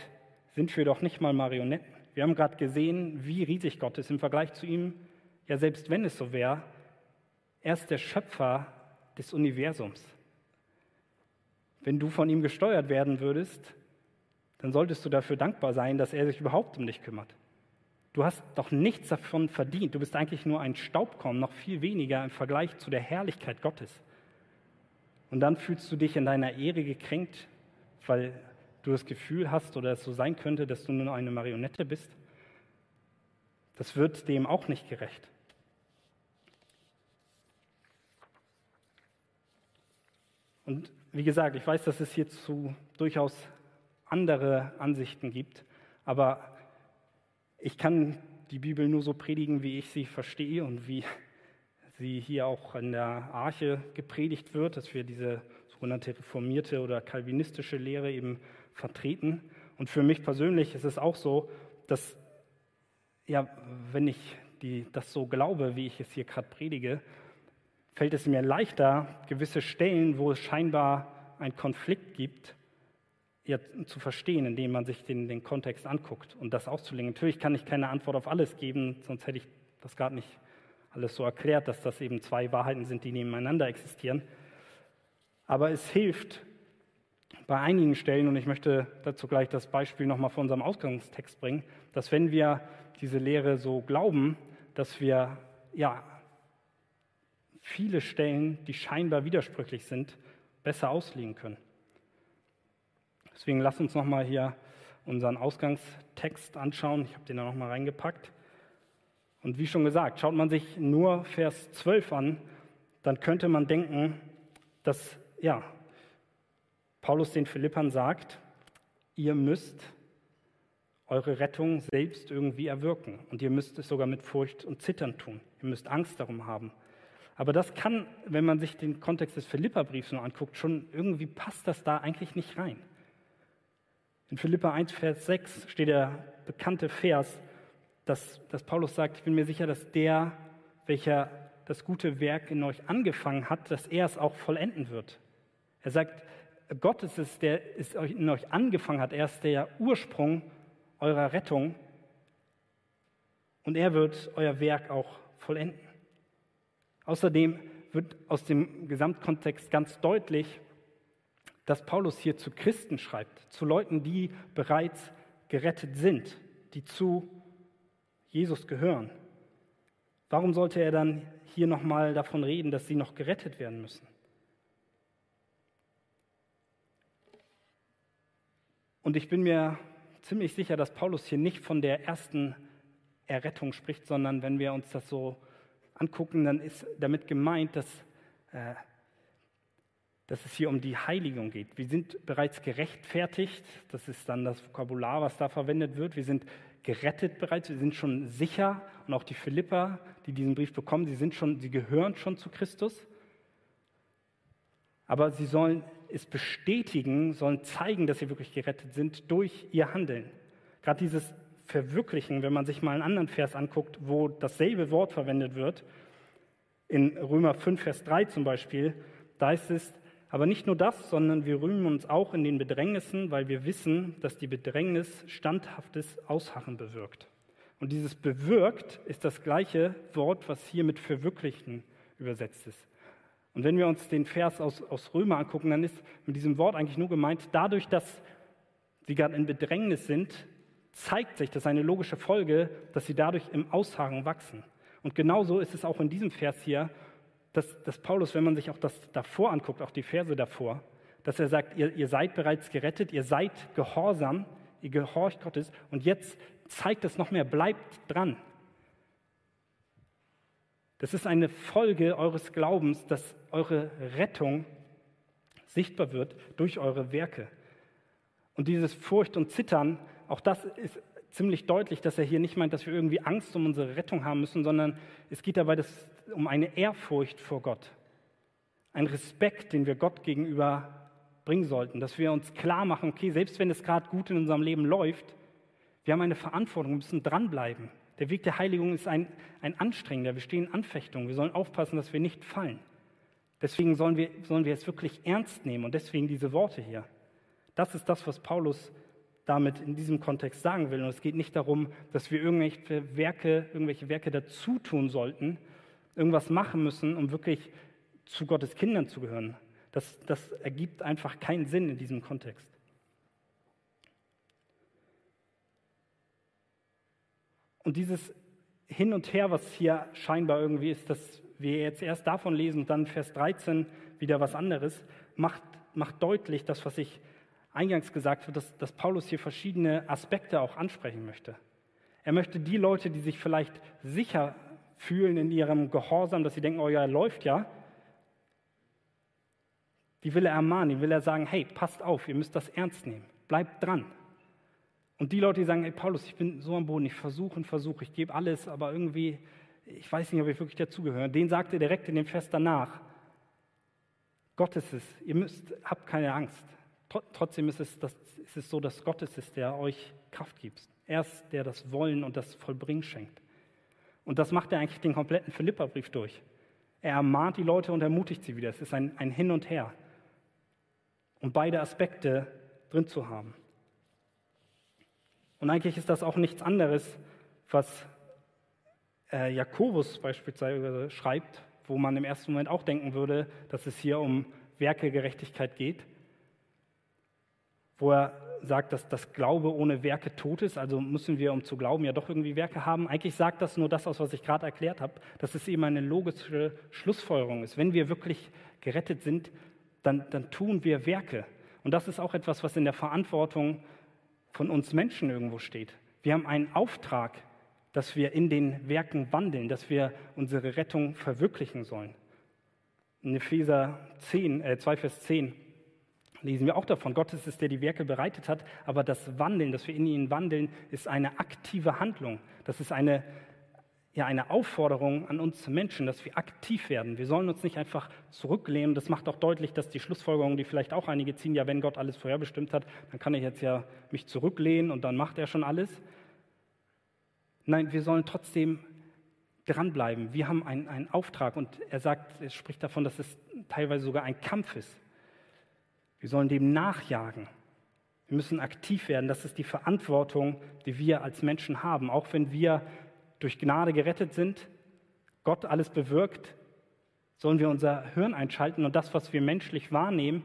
sind wir doch nicht mal Marionetten. Wir haben gerade gesehen, wie riesig Gott ist im Vergleich zu ihm. Ja, selbst wenn es so wäre, er ist der Schöpfer des Universums. Wenn du von ihm gesteuert werden würdest, dann solltest du dafür dankbar sein, dass er sich überhaupt um dich kümmert. Du hast doch nichts davon verdient. Du bist eigentlich nur ein Staubkorn, noch viel weniger im Vergleich zu der Herrlichkeit Gottes. Und dann fühlst du dich in deiner Ehre gekränkt, weil du das Gefühl hast oder es so sein könnte, dass du nur eine Marionette bist. Das wird dem auch nicht gerecht. Und wie gesagt, ich weiß, dass es hierzu durchaus andere Ansichten gibt, aber ich kann die Bibel nur so predigen, wie ich sie verstehe und wie sie hier auch in der Arche gepredigt wird, dass wir diese sogenannte reformierte oder kalvinistische Lehre eben vertreten. Und für mich persönlich ist es auch so, dass, ja, wenn ich die, das so glaube, wie ich es hier gerade predige, fällt es mir leichter, gewisse Stellen, wo es scheinbar einen Konflikt gibt, ja, zu verstehen, indem man sich den, den Kontext anguckt und das auszulegen. Natürlich kann ich keine Antwort auf alles geben, sonst hätte ich das gerade nicht alles so erklärt, dass das eben zwei Wahrheiten sind, die nebeneinander existieren. Aber es hilft bei einigen Stellen, und ich möchte dazu gleich das Beispiel nochmal von unserem Ausgangstext bringen, dass wenn wir diese Lehre so glauben, dass wir ja viele Stellen, die scheinbar widersprüchlich sind, besser auslegen können. Deswegen lasst uns nochmal hier unseren Ausgangstext anschauen. Ich habe den da nochmal reingepackt. Und wie schon gesagt, schaut man sich nur Vers 12 an, dann könnte man denken, dass ja, Paulus den Philippern sagt, ihr müsst eure Rettung selbst irgendwie erwirken. Und ihr müsst es sogar mit Furcht und Zittern tun. Ihr müsst Angst darum haben. Aber das kann, wenn man sich den Kontext des Philipperbriefs nur anguckt, schon irgendwie passt das da eigentlich nicht rein. In Philippa 1, Vers 6 steht der bekannte Vers, dass, dass Paulus sagt, ich bin mir sicher, dass der, welcher das gute Werk in euch angefangen hat, dass er es auch vollenden wird. Er sagt, Gott ist es, der es in euch angefangen hat. Er ist der Ursprung eurer Rettung und er wird euer Werk auch vollenden. Außerdem wird aus dem Gesamtkontext ganz deutlich, dass Paulus hier zu Christen schreibt, zu Leuten, die bereits gerettet sind, die zu Jesus gehören. Warum sollte er dann hier nochmal davon reden, dass sie noch gerettet werden müssen? Und ich bin mir ziemlich sicher, dass Paulus hier nicht von der ersten Errettung spricht, sondern wenn wir uns das so angucken, dann ist damit gemeint, dass äh, dass es hier um die Heiligung geht. Wir sind bereits gerechtfertigt, das ist dann das Vokabular, was da verwendet wird. Wir sind gerettet bereits, wir sind schon sicher und auch die Philipper, die diesen Brief bekommen, sie sind schon, sie gehören schon zu Christus. Aber sie sollen es bestätigen, sollen zeigen, dass sie wirklich gerettet sind durch ihr Handeln. Gerade dieses Verwirklichen, wenn man sich mal einen anderen Vers anguckt, wo dasselbe Wort verwendet wird, in Römer 5, Vers 3 zum Beispiel, Da ist es aber nicht nur das, sondern wir rühmen uns auch in den Bedrängnissen, weil wir wissen, dass die Bedrängnis standhaftes Ausharren bewirkt. Und dieses bewirkt ist das gleiche Wort, was hier mit verwirklichen übersetzt ist. Und wenn wir uns den Vers aus, aus Römer angucken, dann ist mit diesem Wort eigentlich nur gemeint, dadurch, dass sie gerade in Bedrängnis sind, zeigt sich, das ist eine logische Folge, dass sie dadurch im Ausharren wachsen. Und genauso ist es auch in diesem Vers hier, dass, dass Paulus, wenn man sich auch das davor anguckt, auch die Verse davor, dass er sagt, ihr, ihr seid bereits gerettet, ihr seid gehorsam, ihr gehorcht Gottes und jetzt zeigt es noch mehr, bleibt dran. Das ist eine Folge eures Glaubens, dass eure Rettung sichtbar wird durch eure Werke. Und dieses Furcht und Zittern, auch das ist ziemlich deutlich, dass er hier nicht meint, dass wir irgendwie Angst um unsere Rettung haben müssen, sondern es geht dabei das, um eine Ehrfurcht vor Gott. Ein Respekt, den wir Gott gegenüber bringen sollten, dass wir uns klar machen, okay, selbst wenn es gerade gut in unserem Leben läuft, wir haben eine Verantwortung, wir müssen dranbleiben. Der Weg der Heiligung ist ein, ein anstrengender, wir stehen in Anfechtung, wir sollen aufpassen, dass wir nicht fallen. Deswegen sollen wir, sollen wir es wirklich ernst nehmen und deswegen diese Worte hier. Das ist das, was Paulus damit in diesem Kontext sagen will. Und es geht nicht darum, dass wir irgendwelche Werke, irgendwelche Werke dazu tun sollten, irgendwas machen müssen, um wirklich zu Gottes Kindern zu gehören. Das, das ergibt einfach keinen Sinn in diesem Kontext. Und dieses Hin und Her, was hier scheinbar irgendwie ist, dass wir jetzt erst davon lesen und dann Vers 13 wieder was anderes, macht, macht deutlich das, was ich eingangs gesagt habe, dass, dass Paulus hier verschiedene Aspekte auch ansprechen möchte. Er möchte die Leute, die sich vielleicht sicher fühlen in ihrem Gehorsam, dass sie denken, oh ja, läuft ja, die will er ermahnen, die will er sagen, hey, passt auf, ihr müsst das ernst nehmen, bleibt dran. Und die Leute, die sagen, hey Paulus, ich bin so am Boden, ich versuche und versuche, ich gebe alles, aber irgendwie, ich weiß nicht, ob ich wirklich dazugehöre. Den sagt er direkt in dem Fest danach, Gott ist es, ihr müsst, habt keine Angst. Trotzdem ist es, das, ist es so, dass Gott es ist, der euch Kraft gibt. Er ist, der das Wollen und das Vollbringen schenkt. Und das macht er eigentlich den kompletten Philipperbrief durch. Er ermahnt die Leute und ermutigt sie wieder. Es ist ein, ein Hin und Her. Um beide Aspekte drin zu haben. Und eigentlich ist das auch nichts anderes, was äh, Jakobus beispielsweise schreibt, wo man im ersten Moment auch denken würde, dass es hier um Werkegerechtigkeit geht wo er sagt, dass das Glaube ohne Werke tot ist. Also müssen wir, um zu glauben, ja doch irgendwie Werke haben. Eigentlich sagt das nur das aus, was ich gerade erklärt habe, dass es eben eine logische Schlussfolgerung ist. Wenn wir wirklich gerettet sind, dann, dann tun wir Werke. Und das ist auch etwas, was in der Verantwortung von uns Menschen irgendwo steht. Wir haben einen Auftrag, dass wir in den Werken wandeln, dass wir unsere Rettung verwirklichen sollen. In Epheser 10, äh 2, Vers 10 lesen wir auch davon. Gott ist es, der die Werke bereitet hat, aber das Wandeln, dass wir in ihnen wandeln, ist eine aktive Handlung. Das ist eine, ja, eine Aufforderung an uns Menschen, dass wir aktiv werden. Wir sollen uns nicht einfach zurücklehnen. Das macht auch deutlich, dass die Schlussfolgerung, die vielleicht auch einige ziehen, ja, wenn Gott alles vorherbestimmt hat, dann kann ich jetzt ja mich zurücklehnen und dann macht er schon alles. Nein, wir sollen trotzdem dranbleiben. Wir haben einen, einen Auftrag und er sagt, er spricht davon, dass es teilweise sogar ein Kampf ist. Wir sollen dem nachjagen. Wir müssen aktiv werden. Das ist die Verantwortung, die wir als Menschen haben. Auch wenn wir durch Gnade gerettet sind, Gott alles bewirkt, sollen wir unser Hirn einschalten und das, was wir menschlich wahrnehmen,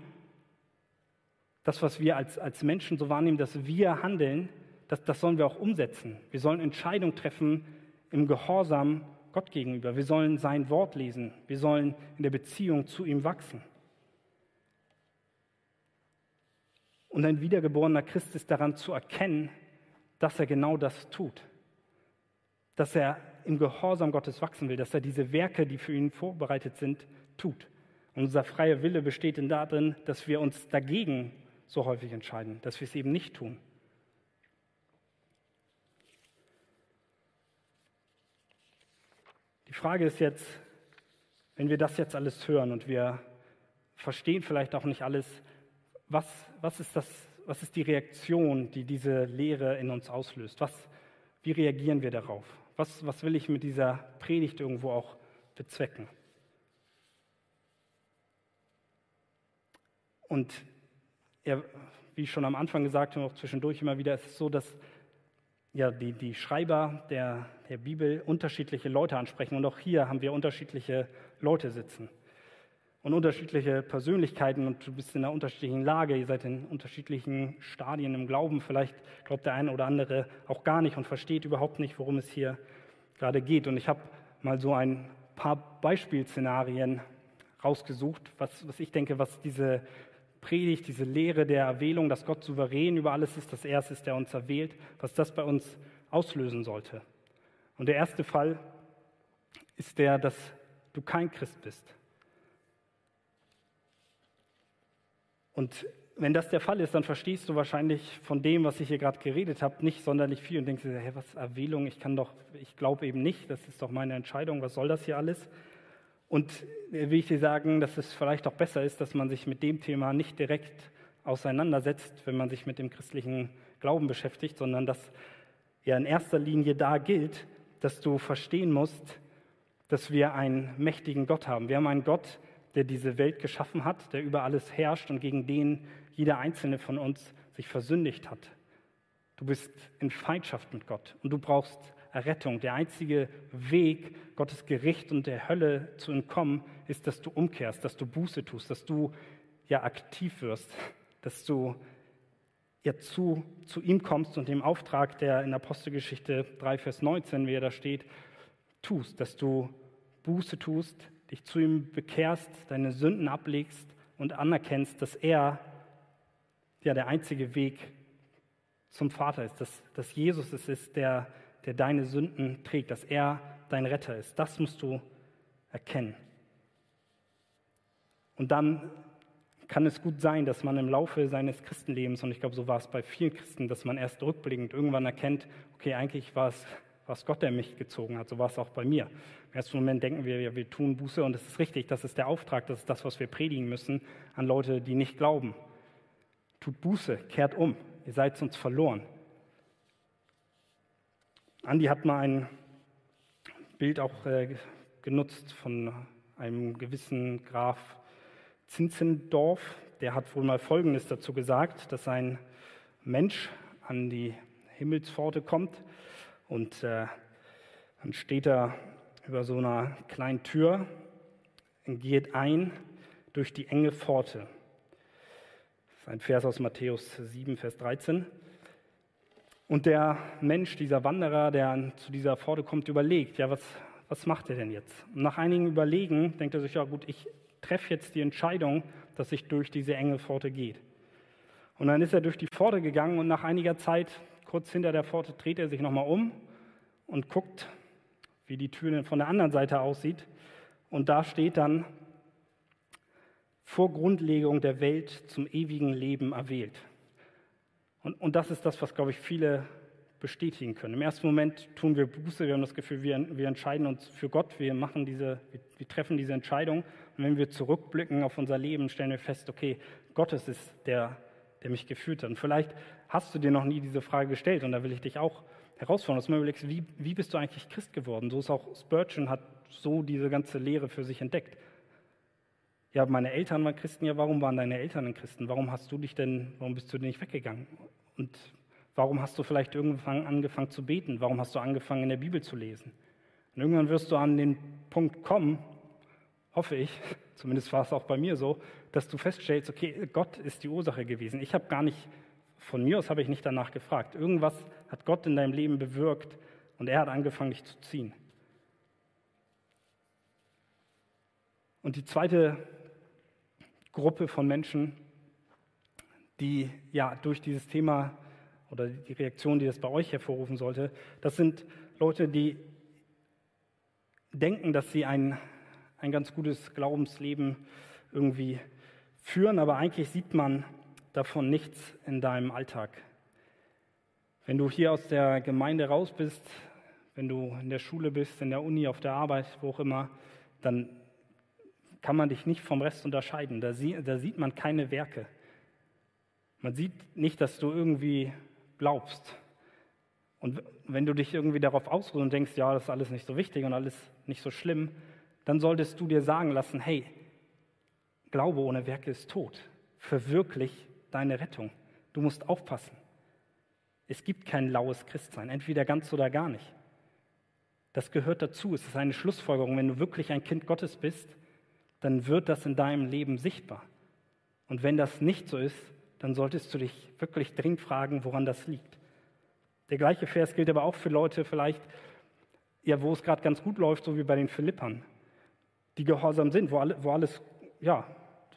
das, was wir als, als Menschen so wahrnehmen, dass wir handeln, das, das sollen wir auch umsetzen. Wir sollen Entscheidungen treffen im Gehorsam Gott gegenüber. Wir sollen sein Wort lesen. Wir sollen in der Beziehung zu ihm wachsen. Und ein wiedergeborener Christ ist daran zu erkennen, dass er genau das tut. Dass er im Gehorsam Gottes wachsen will, dass er diese Werke, die für ihn vorbereitet sind, tut. Und unser freier Wille besteht darin, dass wir uns dagegen so häufig entscheiden, dass wir es eben nicht tun. Die Frage ist jetzt, wenn wir das jetzt alles hören und wir verstehen vielleicht auch nicht alles, was, was, ist das, was ist die Reaktion, die diese Lehre in uns auslöst? Was, wie reagieren wir darauf? Was, was will ich mit dieser Predigt irgendwo auch bezwecken? Und er, wie ich schon am Anfang gesagt habe, auch zwischendurch immer wieder, ist es so, dass ja, die, die Schreiber der, der Bibel unterschiedliche Leute ansprechen. Und auch hier haben wir unterschiedliche Leute sitzen und unterschiedliche Persönlichkeiten und du bist in einer unterschiedlichen Lage, ihr seid in unterschiedlichen Stadien im Glauben. Vielleicht glaubt der eine oder andere auch gar nicht und versteht überhaupt nicht, worum es hier gerade geht. Und ich habe mal so ein paar Beispielszenarien rausgesucht, was, was ich denke, was diese Predigt, diese Lehre der Erwählung, dass Gott souverän über alles ist, dass er es ist, der uns erwählt, was das bei uns auslösen sollte. Und der erste Fall ist der, dass du kein Christ bist. Und wenn das der Fall ist, dann verstehst du wahrscheinlich von dem, was ich hier gerade geredet habe, nicht sonderlich viel und denkst dir, hey, was Erwählung, ich kann doch, ich glaube eben nicht, das ist doch meine Entscheidung, was soll das hier alles? Und will ich dir sagen, dass es vielleicht auch besser ist, dass man sich mit dem Thema nicht direkt auseinandersetzt, wenn man sich mit dem christlichen Glauben beschäftigt, sondern dass ja in erster Linie da gilt, dass du verstehen musst, dass wir einen mächtigen Gott haben. Wir haben einen Gott, der diese Welt geschaffen hat, der über alles herrscht und gegen den jeder einzelne von uns sich versündigt hat. Du bist in Feindschaft mit Gott und du brauchst Errettung. Der einzige Weg, Gottes Gericht und der Hölle zu entkommen, ist, dass du umkehrst, dass du Buße tust, dass du ja aktiv wirst, dass du ja zu, zu ihm kommst und dem Auftrag, der in Apostelgeschichte 3, Vers 19, wie er da steht, tust, dass du Buße tust, dich zu ihm bekehrst, deine Sünden ablegst und anerkennst, dass er ja der einzige Weg zum Vater ist, dass, dass Jesus es ist, der der deine Sünden trägt, dass er dein Retter ist. Das musst du erkennen. Und dann kann es gut sein, dass man im Laufe seines Christenlebens, und ich glaube, so war es bei vielen Christen, dass man erst rückblickend irgendwann erkennt, okay, eigentlich war es, war es Gott, der mich gezogen hat. So war es auch bei mir. Im ersten Moment denken wir, ja, wir tun Buße und es ist richtig, das ist der Auftrag, das ist das, was wir predigen müssen an Leute, die nicht glauben. Tut Buße, kehrt um, ihr seid sonst verloren. Andi hat mal ein Bild auch äh, genutzt von einem gewissen Graf Zinzendorf. Der hat wohl mal Folgendes dazu gesagt, dass ein Mensch an die Himmelspforte kommt und äh, dann steht er über so einer kleinen Tür und geht ein durch die enge Pforte. Das ist ein Vers aus Matthäus 7, Vers 13. Und der Mensch, dieser Wanderer, der zu dieser Pforte kommt, überlegt, ja, was, was macht er denn jetzt? Und nach einigen Überlegen denkt er sich, ja gut, ich treffe jetzt die Entscheidung, dass ich durch diese enge Pforte gehe. Und dann ist er durch die Pforte gegangen und nach einiger Zeit, kurz hinter der Pforte, dreht er sich nochmal um und guckt, wie die Tür von der anderen Seite aussieht. Und da steht dann, vor Grundlegung der Welt zum ewigen Leben erwählt. Und, und das ist das, was, glaube ich, viele bestätigen können. Im ersten Moment tun wir Buße, wir haben das Gefühl, wir, wir entscheiden uns für Gott, wir, machen diese, wir, wir treffen diese Entscheidung. Und wenn wir zurückblicken auf unser Leben, stellen wir fest, okay, Gott ist es, der, der mich geführt hat. Und vielleicht hast du dir noch nie diese Frage gestellt und da will ich dich auch herausfordern, dass du mal überlegst, wie, wie bist du eigentlich Christ geworden? So ist auch Spurgeon hat so diese ganze Lehre für sich entdeckt. Ja, meine Eltern waren Christen, ja, warum waren deine Eltern denn Christen? Warum hast du dich denn, warum bist du denn nicht weggegangen? Und warum hast du vielleicht irgendwann angefangen zu beten? Warum hast du angefangen, in der Bibel zu lesen? Und irgendwann wirst du an den Punkt kommen, hoffe ich, zumindest war es auch bei mir so, dass du feststellst, okay, Gott ist die Ursache gewesen. Ich habe gar nicht, von mir aus habe ich nicht danach gefragt. Irgendwas hat Gott in deinem Leben bewirkt und er hat angefangen, dich zu ziehen. Und die zweite Gruppe von Menschen, die ja durch dieses Thema oder die Reaktion, die das bei euch hervorrufen sollte, das sind Leute, die denken, dass sie ein, ein ganz gutes Glaubensleben irgendwie führen, aber eigentlich sieht man davon nichts in deinem Alltag. Wenn du hier aus der Gemeinde raus bist, wenn du in der Schule bist, in der Uni, auf der Arbeit, wo auch immer, dann kann man dich nicht vom Rest unterscheiden. Da, sie, da sieht man keine Werke. Man sieht nicht, dass du irgendwie glaubst. Und wenn du dich irgendwie darauf ausruhst und denkst, ja, das ist alles nicht so wichtig und alles nicht so schlimm, dann solltest du dir sagen lassen, hey, Glaube ohne Werke ist tot. verwirklich deine Rettung. Du musst aufpassen. Es gibt kein laues Christsein, entweder ganz oder gar nicht. Das gehört dazu. Es ist eine Schlussfolgerung. Wenn du wirklich ein Kind Gottes bist, dann wird das in deinem Leben sichtbar. Und wenn das nicht so ist, dann solltest du dich wirklich dringend fragen, woran das liegt. Der gleiche Vers gilt aber auch für Leute vielleicht, ja, wo es gerade ganz gut läuft, so wie bei den Philippern, die gehorsam sind, wo, alle, wo alles, ja,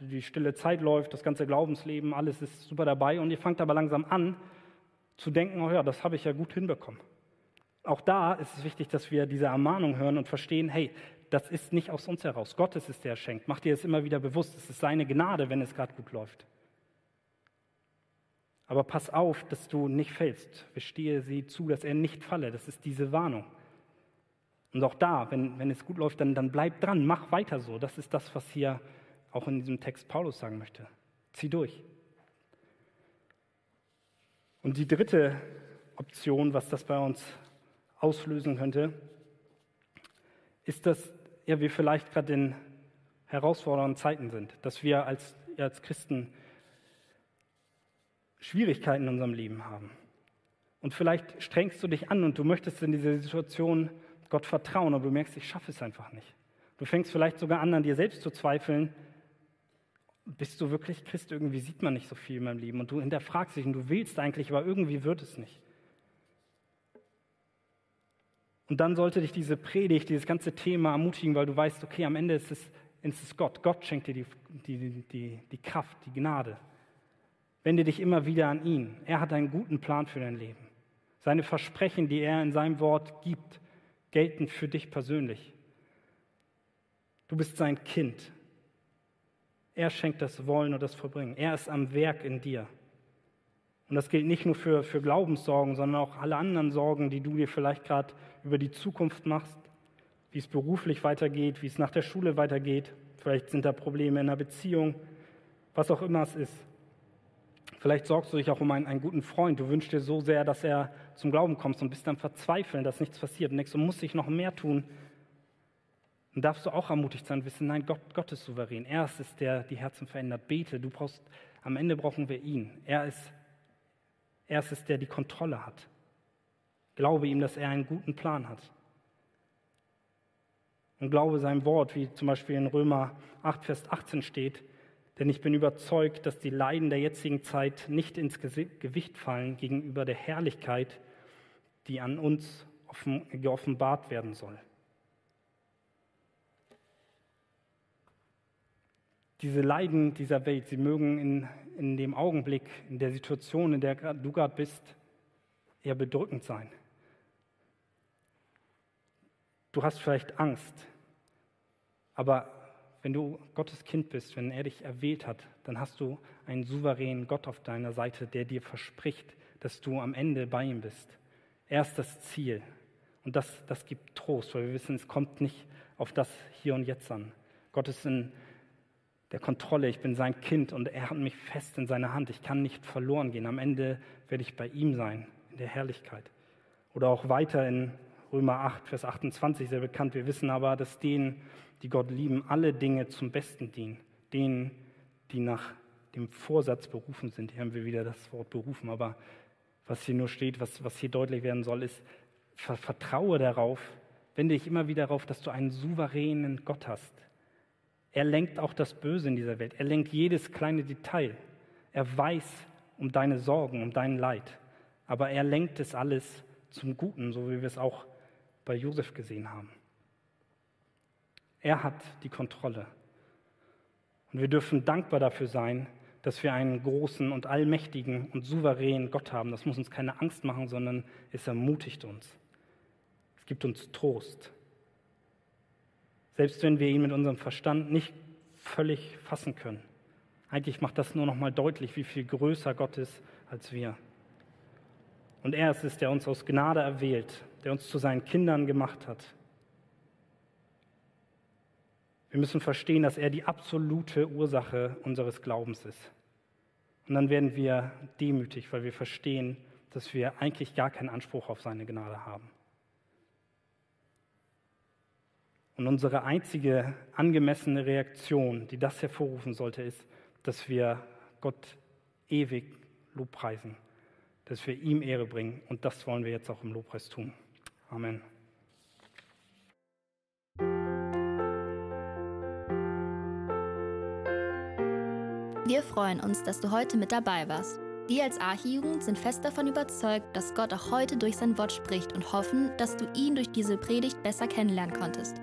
die stille Zeit läuft, das ganze Glaubensleben, alles ist super dabei und ihr fangt aber langsam an zu denken, oh ja, das habe ich ja gut hinbekommen. Auch da ist es wichtig, dass wir diese Ermahnung hören und verstehen, hey, das ist nicht aus uns heraus. Gott ist es, der schenkt. Mach dir das immer wieder bewusst. Es ist seine Gnade, wenn es gerade gut läuft. Aber pass auf, dass du nicht fällst. Bestehe sie zu, dass er nicht falle. Das ist diese Warnung. Und auch da, wenn, wenn es gut läuft, dann, dann bleib dran, mach weiter so. Das ist das, was hier auch in diesem Text Paulus sagen möchte. Zieh durch. Und die dritte Option, was das bei uns auslösen könnte, ist, dass ja, wir vielleicht gerade in herausfordernden Zeiten sind, dass wir als, als Christen Schwierigkeiten in unserem Leben haben. Und vielleicht strengst du dich an und du möchtest in dieser Situation Gott vertrauen, aber du merkst, ich schaffe es einfach nicht. Du fängst vielleicht sogar an, an dir selbst zu zweifeln. Bist du wirklich Christ? Irgendwie sieht man nicht so viel in meinem Leben. Und du hinterfragst dich und du willst eigentlich, aber irgendwie wird es nicht. Und dann sollte dich diese Predigt, dieses ganze Thema ermutigen, weil du weißt, okay, am Ende ist es, ist es Gott. Gott schenkt dir die, die, die, die Kraft, die Gnade. Wende dich immer wieder an ihn. Er hat einen guten Plan für dein Leben. Seine Versprechen, die er in seinem Wort gibt, gelten für dich persönlich. Du bist sein Kind. Er schenkt das Wollen und das Vollbringen. Er ist am Werk in dir. Und das gilt nicht nur für, für Glaubenssorgen, sondern auch alle anderen Sorgen, die du dir vielleicht gerade über die Zukunft machst, wie es beruflich weitergeht, wie es nach der Schule weitergeht. Vielleicht sind da Probleme in der Beziehung, was auch immer es ist. Vielleicht sorgst du dich auch um einen, einen, guten Freund. Du wünschst dir so sehr, dass er zum Glauben kommt und bist dann verzweifeln, dass nichts passiert. Und denkst, du musst dich noch mehr tun. Dann darfst du auch ermutigt sein, wissen, nein, Gott, Gott ist souverän. Er ist es, der die Herzen verändert. Bete, du brauchst, am Ende brauchen wir ihn. Er ist, er ist es, der die Kontrolle hat. Glaube ihm, dass er einen guten Plan hat. Und glaube seinem Wort, wie zum Beispiel in Römer 8, Vers 18 steht, denn ich bin überzeugt, dass die Leiden der jetzigen Zeit nicht ins Gewicht fallen gegenüber der Herrlichkeit, die an uns geoffenbart werden soll. Diese Leiden dieser Welt, sie mögen in, in dem Augenblick, in der Situation, in der du gerade bist, eher bedrückend sein. Du hast vielleicht Angst, aber wenn du Gottes Kind bist, wenn er dich erwählt hat, dann hast du einen souveränen Gott auf deiner Seite, der dir verspricht, dass du am Ende bei ihm bist. Er ist das Ziel. Und das, das gibt Trost, weil wir wissen, es kommt nicht auf das Hier und Jetzt an. Gott ist in der Kontrolle, ich bin sein Kind und er hat mich fest in seiner Hand. Ich kann nicht verloren gehen. Am Ende werde ich bei ihm sein, in der Herrlichkeit. Oder auch weiter in Römer 8, Vers 28, sehr bekannt. Wir wissen aber, dass denen, die Gott lieben, alle Dinge zum Besten dienen. Denen, die nach dem Vorsatz berufen sind. Hier haben wir wieder das Wort berufen, aber was hier nur steht, was, was hier deutlich werden soll, ist, vertraue darauf, wende dich immer wieder darauf, dass du einen souveränen Gott hast. Er lenkt auch das Böse in dieser Welt. Er lenkt jedes kleine Detail. Er weiß um deine Sorgen, um dein Leid. Aber er lenkt es alles zum Guten, so wie wir es auch bei Josef gesehen haben. Er hat die Kontrolle. Und wir dürfen dankbar dafür sein, dass wir einen großen und allmächtigen und souveränen Gott haben. Das muss uns keine Angst machen, sondern es ermutigt uns. Es gibt uns Trost. Selbst wenn wir ihn mit unserem Verstand nicht völlig fassen können. Eigentlich macht das nur noch mal deutlich, wie viel größer Gott ist als wir. Und er ist es, der uns aus Gnade erwählt, der uns zu seinen Kindern gemacht hat, wir müssen verstehen, dass er die absolute Ursache unseres Glaubens ist. Und dann werden wir demütig, weil wir verstehen, dass wir eigentlich gar keinen Anspruch auf seine Gnade haben. Und unsere einzige angemessene Reaktion, die das hervorrufen sollte, ist, dass wir Gott ewig Lobpreisen, dass wir ihm Ehre bringen. Und das wollen wir jetzt auch im Lobpreis tun. Amen. Wir freuen uns, dass du heute mit dabei warst. Wir als Archijugend sind fest davon überzeugt, dass Gott auch heute durch sein Wort spricht und hoffen, dass du ihn durch diese Predigt besser kennenlernen konntest.